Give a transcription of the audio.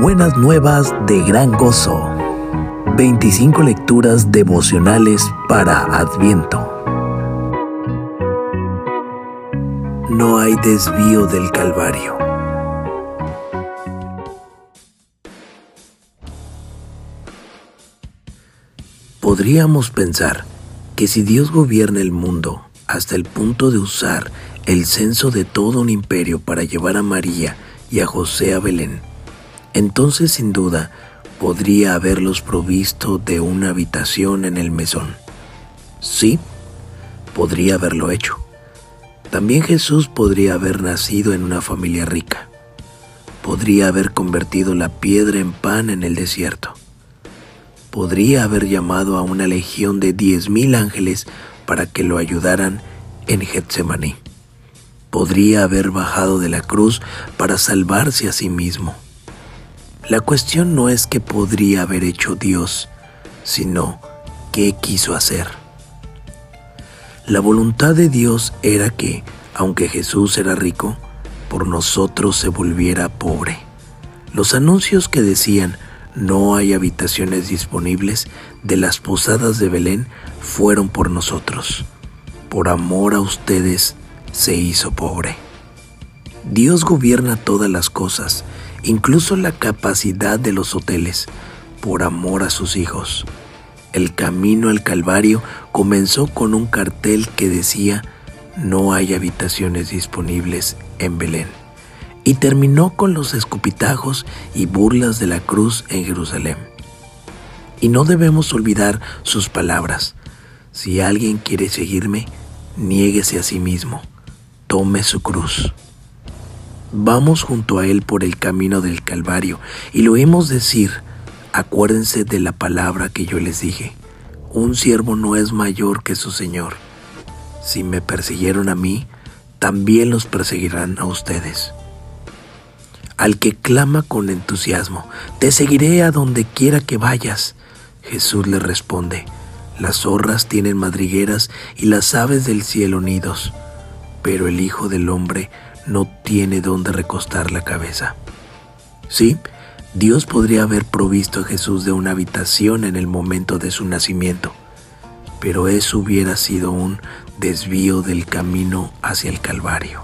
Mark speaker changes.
Speaker 1: Buenas nuevas de gran gozo. 25 lecturas devocionales para Adviento. No hay desvío del Calvario. Podríamos pensar que si Dios gobierna el mundo hasta el punto de usar el censo de todo un imperio para llevar a María y a José a Belén, entonces sin duda podría haberlos provisto de una habitación en el mesón. Sí, podría haberlo hecho. También Jesús podría haber nacido en una familia rica. Podría haber convertido la piedra en pan en el desierto. Podría haber llamado a una legión de diez mil ángeles para que lo ayudaran en Getsemaní. Podría haber bajado de la cruz para salvarse a sí mismo. La cuestión no es qué podría haber hecho Dios, sino qué quiso hacer. La voluntad de Dios era que, aunque Jesús era rico, por nosotros se volviera pobre. Los anuncios que decían no hay habitaciones disponibles de las posadas de Belén fueron por nosotros. Por amor a ustedes se hizo pobre. Dios gobierna todas las cosas, incluso la capacidad de los hoteles, por amor a sus hijos. El camino al Calvario comenzó con un cartel que decía no hay habitaciones disponibles en Belén y terminó con los escupitajos y burlas de la cruz en Jerusalén. Y no debemos olvidar sus palabras. Si alguien quiere seguirme, niéguese a sí mismo, tome su cruz. Vamos junto a Él por el camino del Calvario y lo oímos decir, acuérdense de la palabra que yo les dije, un siervo no es mayor que su Señor. Si me persiguieron a mí, también los perseguirán a ustedes al que clama con entusiasmo, Te seguiré a donde quiera que vayas. Jesús le responde, Las zorras tienen madrigueras y las aves del cielo nidos, pero el Hijo del Hombre no tiene donde recostar la cabeza. Sí, Dios podría haber provisto a Jesús de una habitación en el momento de su nacimiento, pero eso hubiera sido un desvío del camino hacia el Calvario.